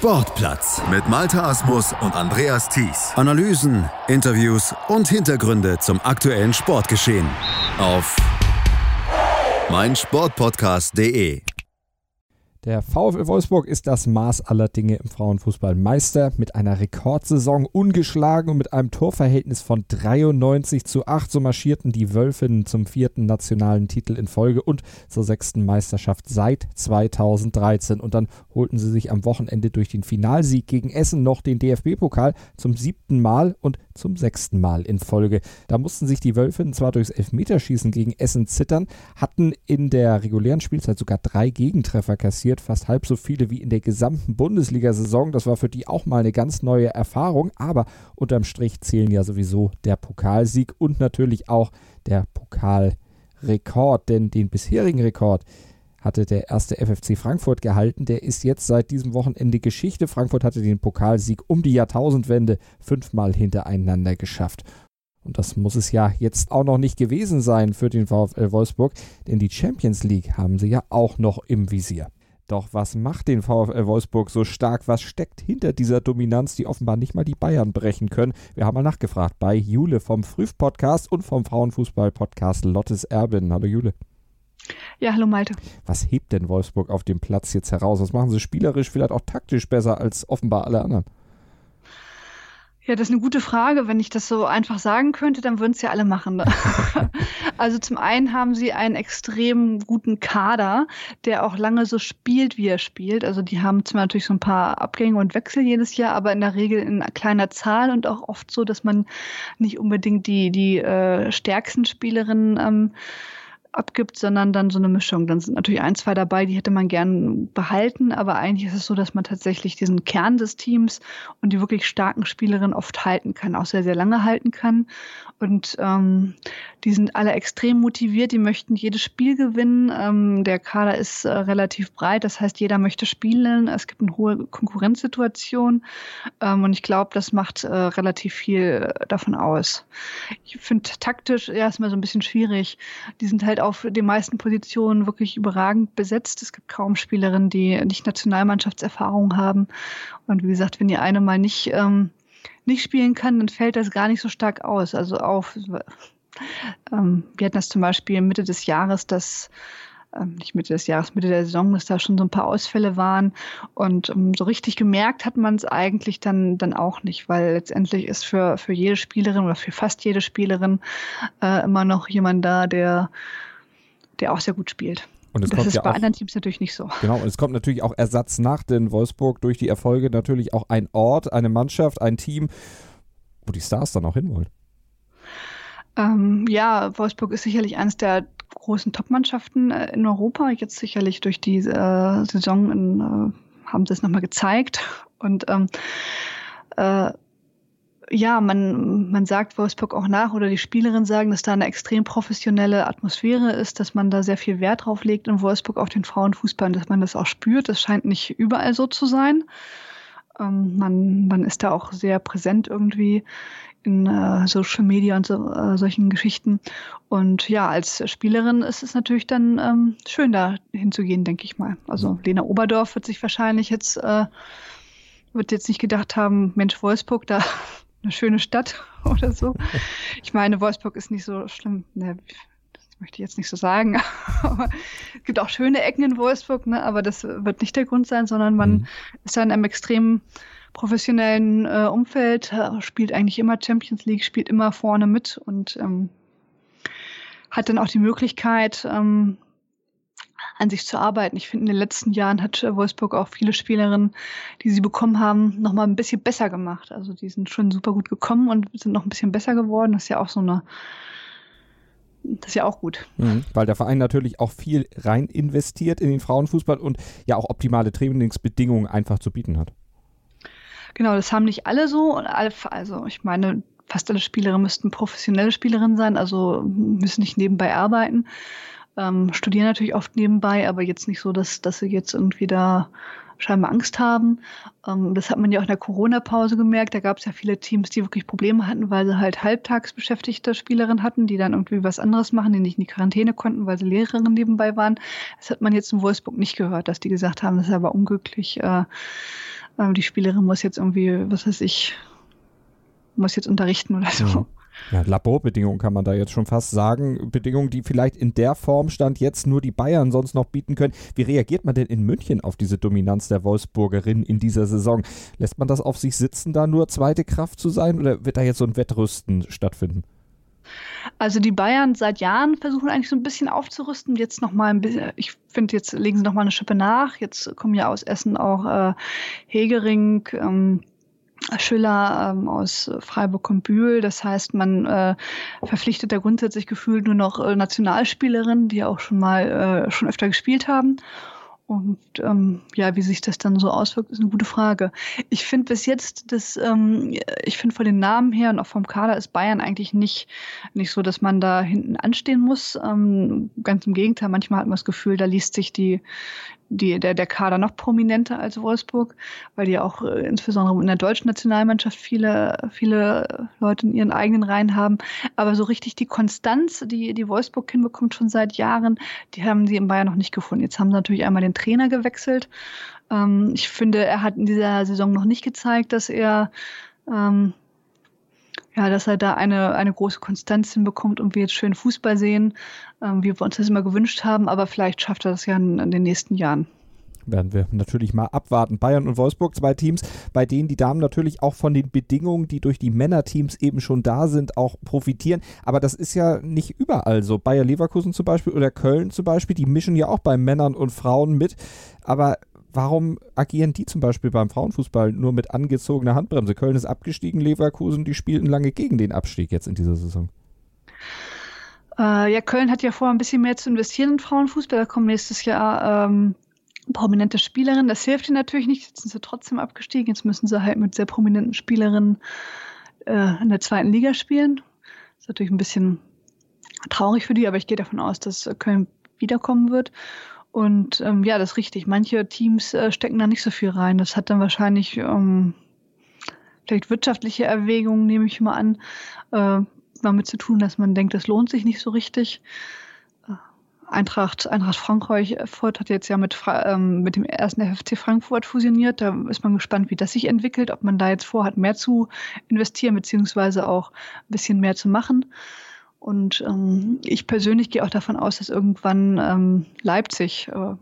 Sportplatz mit Malta Asmus und Andreas Thies. Analysen, Interviews und Hintergründe zum aktuellen Sportgeschehen auf meinsportpodcast.de. Der VfL Wolfsburg ist das Maß aller Dinge im Frauenfußball Meister mit einer Rekordsaison ungeschlagen und mit einem Torverhältnis von 93 zu 8. So marschierten die Wölfinnen zum vierten nationalen Titel in Folge und zur sechsten Meisterschaft seit 2013. Und dann holten sie sich am Wochenende durch den Finalsieg gegen Essen noch den DFB-Pokal zum siebten Mal und zum sechsten Mal in Folge. Da mussten sich die Wölfinnen zwar durchs Elfmeterschießen gegen Essen zittern, hatten in der regulären Spielzeit sogar drei Gegentreffer kassiert kassiert, fast halb so viele wie in der gesamten Bundesliga-Saison. Das war für die auch mal eine ganz neue Erfahrung, aber unterm Strich zählen ja sowieso der Pokalsieg und natürlich auch der Pokalrekord, denn den bisherigen Rekord hatte der erste FFC Frankfurt gehalten. Der ist jetzt seit diesem Wochenende Geschichte. Frankfurt hatte den Pokalsieg um die Jahrtausendwende fünfmal hintereinander geschafft. Und das muss es ja jetzt auch noch nicht gewesen sein für den VfL Wolfsburg, denn die Champions League haben sie ja auch noch im Visier. Doch was macht den VfL Wolfsburg so stark? Was steckt hinter dieser Dominanz, die offenbar nicht mal die Bayern brechen können? Wir haben mal nachgefragt bei Jule vom Früh-Podcast und vom Frauenfußball-Podcast Lottes Erbin. Hallo Jule. Ja, hallo Malte. Was hebt denn Wolfsburg auf dem Platz jetzt heraus? Was machen sie spielerisch, vielleicht auch taktisch besser als offenbar alle anderen? Ja, das ist eine gute Frage. Wenn ich das so einfach sagen könnte, dann würden es ja alle machen. Ne? also zum einen haben sie einen extrem guten Kader, der auch lange so spielt, wie er spielt. Also die haben zwar natürlich so ein paar Abgänge und Wechsel jedes Jahr, aber in der Regel in kleiner Zahl und auch oft so, dass man nicht unbedingt die, die äh, stärksten Spielerinnen ähm, abgibt, sondern dann so eine Mischung. Dann sind natürlich ein, zwei dabei, die hätte man gern behalten, aber eigentlich ist es so, dass man tatsächlich diesen Kern des Teams und die wirklich starken Spielerinnen oft halten kann, auch sehr, sehr lange halten kann. Und ähm, die sind alle extrem motiviert, die möchten jedes Spiel gewinnen. Ähm, der Kader ist äh, relativ breit, das heißt, jeder möchte spielen. Es gibt eine hohe Konkurrenzsituation ähm, und ich glaube, das macht äh, relativ viel davon aus. Ich finde taktisch erstmal so ein bisschen schwierig. Die sind halt auf den meisten Positionen wirklich überragend besetzt. Es gibt kaum Spielerinnen, die nicht Nationalmannschaftserfahrung haben. Und wie gesagt, wenn die eine mal nicht ähm, nicht spielen kann, dann fällt das gar nicht so stark aus. Also auf, ähm, wir hatten das zum Beispiel Mitte des Jahres, dass ähm, nicht Mitte des Jahres, Mitte der Saison, dass da schon so ein paar Ausfälle waren. Und ähm, so richtig gemerkt hat man es eigentlich dann, dann auch nicht, weil letztendlich ist für, für jede Spielerin oder für fast jede Spielerin äh, immer noch jemand da, der, der auch sehr gut spielt. Und es das kommt ist ja bei auch, anderen Teams natürlich nicht so. Genau, und es kommt natürlich auch Ersatz nach den Wolfsburg durch die Erfolge natürlich auch ein Ort, eine Mannschaft, ein Team, wo die Stars dann auch hinwollen. Ähm, ja, Wolfsburg ist sicherlich eines der großen Top-Mannschaften äh, in Europa. Jetzt sicherlich durch die äh, Saison in, äh, haben sie es nochmal gezeigt. Und ähm, äh, ja, man, man sagt Wolfsburg auch nach oder die Spielerinnen sagen, dass da eine extrem professionelle Atmosphäre ist, dass man da sehr viel Wert drauf legt in Wolfsburg auf den Frauenfußball und dass man das auch spürt. Das scheint nicht überall so zu sein. Ähm, man, man ist da auch sehr präsent irgendwie in äh, Social Media und so, äh, solchen Geschichten. Und ja, als Spielerin ist es natürlich dann ähm, schön, da hinzugehen, denke ich mal. Also Lena Oberdorf wird sich wahrscheinlich jetzt, äh, wird jetzt nicht gedacht haben, Mensch, Wolfsburg, da eine schöne Stadt oder so. Ich meine, Wolfsburg ist nicht so schlimm. Ne, das möchte ich jetzt nicht so sagen. Aber es gibt auch schöne Ecken in Wolfsburg, ne, aber das wird nicht der Grund sein, sondern man mhm. ist da in einem extrem professionellen äh, Umfeld, äh, spielt eigentlich immer Champions League, spielt immer vorne mit und ähm, hat dann auch die Möglichkeit, ähm, an sich zu arbeiten. Ich finde, in den letzten Jahren hat Wolfsburg auch viele Spielerinnen, die sie bekommen haben, noch mal ein bisschen besser gemacht. Also die sind schon super gut gekommen und sind noch ein bisschen besser geworden. Das ist ja auch so eine das ist ja auch gut. Mhm, weil der Verein natürlich auch viel rein investiert in den Frauenfußball und ja auch optimale Trainingsbedingungen einfach zu bieten hat. Genau, das haben nicht alle so. Also ich meine, fast alle Spielerinnen müssten professionelle Spielerinnen sein, also müssen nicht nebenbei arbeiten ähm, studieren natürlich oft nebenbei, aber jetzt nicht so, dass, dass sie jetzt irgendwie da scheinbar Angst haben. Ähm, das hat man ja auch in der Corona-Pause gemerkt. Da gab es ja viele Teams, die wirklich Probleme hatten, weil sie halt halbtags beschäftigte Spielerinnen hatten, die dann irgendwie was anderes machen, die nicht in die Quarantäne konnten, weil sie Lehrerinnen nebenbei waren. Das hat man jetzt in Wolfsburg nicht gehört, dass die gesagt haben, das ist aber unglücklich. Äh, ähm, die Spielerin muss jetzt irgendwie, was weiß ich, muss jetzt unterrichten oder so. Mhm. Ja, Laborbedingungen kann man da jetzt schon fast sagen. Bedingungen, die vielleicht in der Form stand jetzt nur die Bayern sonst noch bieten können. Wie reagiert man denn in München auf diese Dominanz der Wolfsburgerin in dieser Saison? Lässt man das auf sich sitzen, da nur zweite Kraft zu sein oder wird da jetzt so ein Wettrüsten stattfinden? Also die Bayern seit Jahren versuchen eigentlich so ein bisschen aufzurüsten. Jetzt noch mal ein bisschen, ich finde, jetzt legen sie noch mal eine Schippe nach. Jetzt kommen ja aus Essen auch äh, Hegering, ähm, Schüller ähm, aus Freiburg und Bühl. Das heißt, man äh, verpflichtet da grundsätzlich gefühlt nur noch äh, Nationalspielerinnen, die auch schon mal äh, schon öfter gespielt haben. Und ähm, ja, wie sich das dann so auswirkt, ist eine gute Frage. Ich finde bis jetzt, dass ähm, ich finde von den Namen her und auch vom Kader ist Bayern eigentlich nicht nicht so, dass man da hinten anstehen muss. Ähm, ganz im Gegenteil, manchmal hat man das Gefühl, da liest sich die die, der, der Kader noch prominenter als Wolfsburg, weil die auch äh, insbesondere in der deutschen Nationalmannschaft viele, viele Leute in ihren eigenen Reihen haben. Aber so richtig die Konstanz, die, die Wolfsburg hinbekommt schon seit Jahren, die haben sie in Bayern noch nicht gefunden. Jetzt haben sie natürlich einmal den Trainer gewechselt. Ähm, ich finde, er hat in dieser Saison noch nicht gezeigt, dass er ähm, ja, dass er da eine, eine große Konstanz hinbekommt und wir jetzt schön Fußball sehen, ähm, wie wir uns das immer gewünscht haben. Aber vielleicht schafft er das ja in, in den nächsten Jahren werden wir natürlich mal abwarten. Bayern und Wolfsburg, zwei Teams, bei denen die Damen natürlich auch von den Bedingungen, die durch die Männerteams eben schon da sind, auch profitieren. Aber das ist ja nicht überall so. Bayer Leverkusen zum Beispiel oder Köln zum Beispiel, die mischen ja auch bei Männern und Frauen mit. Aber warum agieren die zum Beispiel beim Frauenfußball nur mit angezogener Handbremse? Köln ist abgestiegen, Leverkusen, die spielten lange gegen den Abstieg jetzt in dieser Saison. Äh, ja, Köln hat ja vor, ein bisschen mehr zu investieren in Frauenfußball. Da kommen nächstes Jahr ähm, prominente Spielerinnen. Das hilft ihnen natürlich nicht. Jetzt sind sie trotzdem abgestiegen. Jetzt müssen sie halt mit sehr prominenten Spielerinnen äh, in der zweiten Liga spielen. Das ist natürlich ein bisschen traurig für die, aber ich gehe davon aus, dass Köln wiederkommen wird. Und ähm, ja, das ist richtig. Manche Teams äh, stecken da nicht so viel rein. Das hat dann wahrscheinlich ähm, vielleicht wirtschaftliche Erwägungen, nehme ich mal an, äh, damit zu tun, dass man denkt, das lohnt sich nicht so richtig. Äh, Eintracht, Eintracht Frankfurt hat jetzt ja mit, ähm, mit dem ersten FFC Frankfurt fusioniert. Da ist man gespannt, wie das sich entwickelt, ob man da jetzt vorhat, mehr zu investieren, beziehungsweise auch ein bisschen mehr zu machen. Und ähm, ich persönlich gehe auch davon aus, dass irgendwann ähm, Leipzig äh,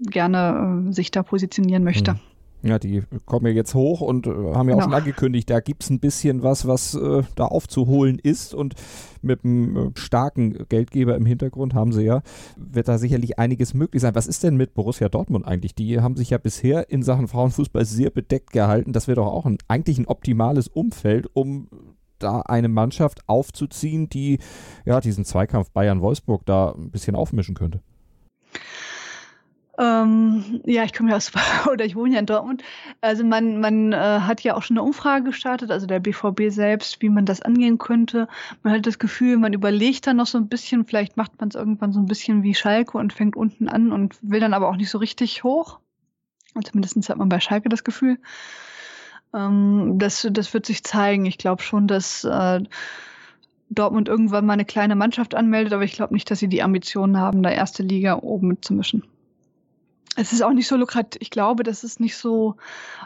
gerne äh, sich da positionieren möchte. Hm. Ja, die kommen ja jetzt hoch und äh, haben ja auch genau. schon angekündigt, da gibt es ein bisschen was, was äh, da aufzuholen ist. Und mit einem äh, starken Geldgeber im Hintergrund haben sie ja, wird da sicherlich einiges möglich sein. Was ist denn mit Borussia Dortmund eigentlich? Die haben sich ja bisher in Sachen Frauenfußball sehr bedeckt gehalten. Das wäre doch auch ein, eigentlich ein optimales Umfeld, um da eine Mannschaft aufzuziehen, die ja diesen Zweikampf Bayern-Wolfsburg da ein bisschen aufmischen könnte? Ähm, ja, ich komme ja aus, oder ich wohne ja in Dortmund. Also man, man äh, hat ja auch schon eine Umfrage gestartet, also der BVB selbst, wie man das angehen könnte. Man hat das Gefühl, man überlegt dann noch so ein bisschen, vielleicht macht man es irgendwann so ein bisschen wie Schalke und fängt unten an und will dann aber auch nicht so richtig hoch. Zumindest hat man bei Schalke das Gefühl. Ähm, das, das wird sich zeigen. Ich glaube schon, dass äh, Dortmund irgendwann mal eine kleine Mannschaft anmeldet, aber ich glaube nicht, dass sie die Ambitionen haben, da erste Liga oben mitzumischen es ist auch nicht so lukrativ. Ich glaube, das ist nicht so,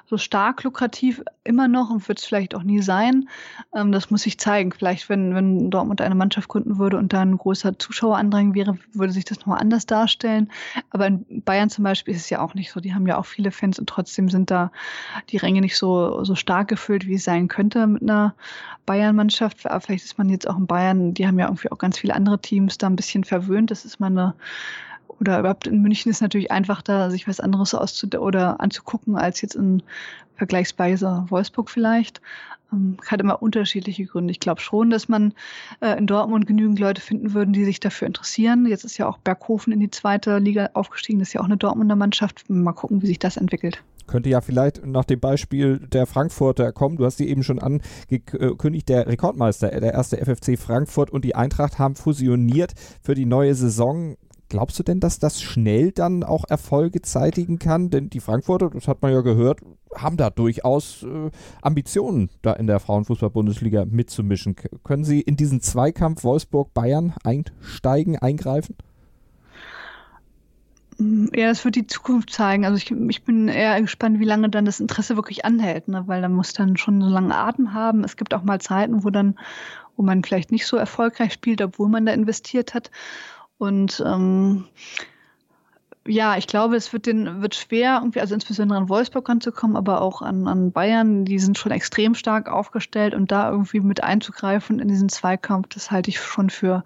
so stark lukrativ immer noch und wird es vielleicht auch nie sein. Ähm, das muss sich zeigen. Vielleicht, wenn, wenn Dortmund eine Mannschaft gründen würde und da ein großer Zuschauerandrang wäre, würde sich das nochmal anders darstellen. Aber in Bayern zum Beispiel ist es ja auch nicht so. Die haben ja auch viele Fans und trotzdem sind da die Ränge nicht so, so stark gefüllt, wie es sein könnte mit einer Bayern-Mannschaft. Aber vielleicht ist man jetzt auch in Bayern, die haben ja irgendwie auch ganz viele andere Teams da ein bisschen verwöhnt. Das ist mal eine oder überhaupt in München ist natürlich einfach da, sich was anderes auszu oder anzugucken als jetzt in vergleichsweise Wolfsburg vielleicht. Ähm, hat immer unterschiedliche Gründe. Ich glaube schon, dass man äh, in Dortmund genügend Leute finden würden, die sich dafür interessieren. Jetzt ist ja auch Berghofen in die zweite Liga aufgestiegen. Das ist ja auch eine Dortmunder Mannschaft. Mal gucken, wie sich das entwickelt könnte ja vielleicht nach dem Beispiel der Frankfurter kommen. Du hast sie eben schon angekündigt, der Rekordmeister, der erste FFC Frankfurt und die Eintracht haben fusioniert für die neue Saison. Glaubst du denn, dass das schnell dann auch Erfolge zeitigen kann? Denn die Frankfurter, das hat man ja gehört, haben da durchaus äh, Ambitionen, da in der Frauenfußball-Bundesliga mitzumischen. Können sie in diesen Zweikampf Wolfsburg-Bayern einsteigen, eingreifen? Ja, das wird die Zukunft zeigen. Also ich, ich bin eher gespannt, wie lange dann das Interesse wirklich anhält, ne? weil da muss dann schon so lange Atem haben. Es gibt auch mal Zeiten, wo dann, wo man vielleicht nicht so erfolgreich spielt, obwohl man da investiert hat. Und ähm, ja, ich glaube, es wird den wird schwer, irgendwie, also insbesondere an Wolfsburg ranzukommen, aber auch an, an Bayern, die sind schon extrem stark aufgestellt und da irgendwie mit einzugreifen in diesen Zweikampf, das halte ich schon für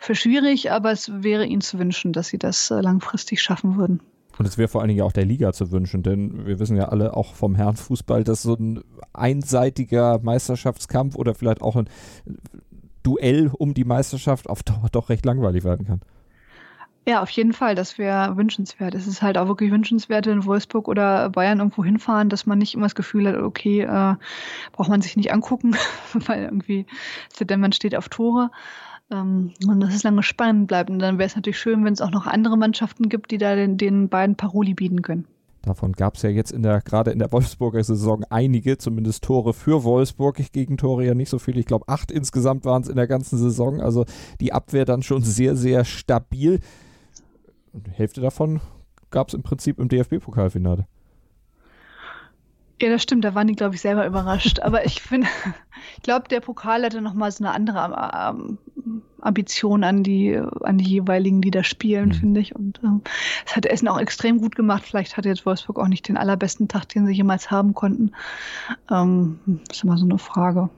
für schwierig, aber es wäre ihnen zu wünschen, dass sie das äh, langfristig schaffen würden. Und es wäre vor allen Dingen auch der Liga zu wünschen, denn wir wissen ja alle auch vom Herrenfußball, dass so ein einseitiger Meisterschaftskampf oder vielleicht auch ein Duell um die Meisterschaft auf Dauer doch recht langweilig werden kann. Ja, auf jeden Fall. Das wäre wünschenswert. Es ist halt auch wirklich wünschenswert, in Wolfsburg oder Bayern irgendwo hinfahren, dass man nicht immer das Gefühl hat, okay, äh, braucht man sich nicht angucken, weil irgendwie, denn man steht auf Tore. Ähm, und dass es lange spannend bleibt. Und dann wäre es natürlich schön, wenn es auch noch andere Mannschaften gibt, die da den, den beiden Paroli bieten können. Davon gab es ja jetzt in der, gerade in der Wolfsburger Saison einige, zumindest Tore für Wolfsburg. Gegen Tore ja nicht so viele. Ich glaube, acht insgesamt waren es in der ganzen Saison. Also die Abwehr dann schon sehr, sehr stabil. Und die Hälfte davon gab es im Prinzip im DFB-Pokalfinale. Ja, das stimmt, da waren die, glaube ich, selber überrascht. Aber ich finde, ich glaube, der Pokal hatte nochmal so eine andere ähm, Ambition an die, an die jeweiligen, die da spielen, mhm. finde ich. Und ähm, es hat Essen auch extrem gut gemacht. Vielleicht hatte jetzt Wolfsburg auch nicht den allerbesten Tag, den sie jemals haben konnten. Ähm, ist immer so eine Frage.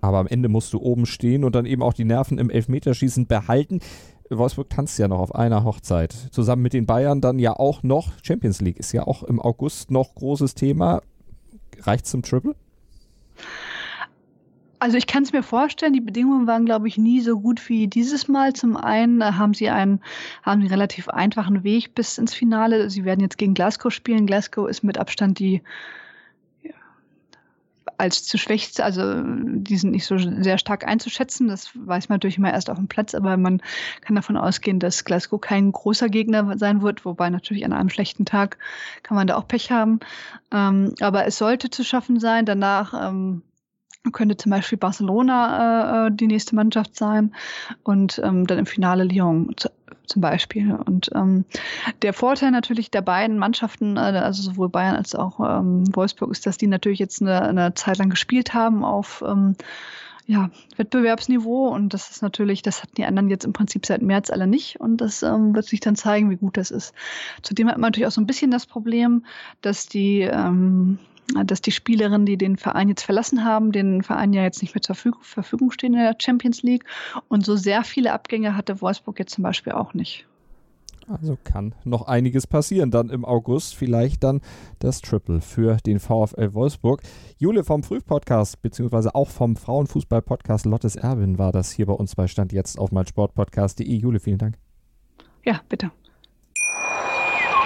Aber am Ende musst du oben stehen und dann eben auch die Nerven im Elfmeterschießen behalten. Wolfsburg tanzt ja noch auf einer Hochzeit. Zusammen mit den Bayern dann ja auch noch. Champions League ist ja auch im August noch großes Thema. Reicht zum Triple? Also ich kann es mir vorstellen, die Bedingungen waren, glaube ich, nie so gut wie dieses Mal. Zum einen äh, haben sie einen, haben einen relativ einfachen Weg bis ins Finale. Sie werden jetzt gegen Glasgow spielen. Glasgow ist mit Abstand die als zu schwächst, also die sind nicht so sehr stark einzuschätzen. Das weiß man natürlich immer erst auf dem Platz, aber man kann davon ausgehen, dass Glasgow kein großer Gegner sein wird, wobei natürlich an einem schlechten Tag kann man da auch Pech haben. Ähm, aber es sollte zu schaffen sein. Danach ähm, könnte zum Beispiel Barcelona äh, äh die nächste Mannschaft sein und ähm, dann im Finale Lyon zum Beispiel. Und ähm, der Vorteil natürlich der beiden Mannschaften, äh, also sowohl Bayern als auch ähm, Wolfsburg, ist, dass die natürlich jetzt eine, eine Zeit lang gespielt haben auf ähm, ja, Wettbewerbsniveau und das ist natürlich, das hatten die anderen jetzt im Prinzip seit März alle nicht und das ähm, wird sich dann zeigen, wie gut das ist. Zudem hat man natürlich auch so ein bisschen das Problem, dass die ähm, dass die Spielerinnen, die den Verein jetzt verlassen haben, den Verein ja jetzt nicht mehr zur Verfügung stehen in der Champions League. Und so sehr viele Abgänge hatte Wolfsburg jetzt zum Beispiel auch nicht. Also kann noch einiges passieren. Dann im August vielleicht dann das Triple für den VfL Wolfsburg. Jule vom Frühpodcast, beziehungsweise auch vom Frauenfußball-Podcast Lottes Erwin war das hier bei uns bei Stand jetzt auf meinsportpodcast.de. Jule, vielen Dank. Ja, bitte.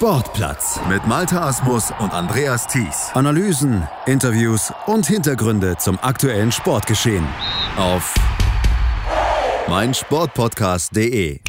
Sportplatz mit Malta Asmus und Andreas Thies. Analysen, Interviews und Hintergründe zum aktuellen Sportgeschehen auf meinsportpodcast.de.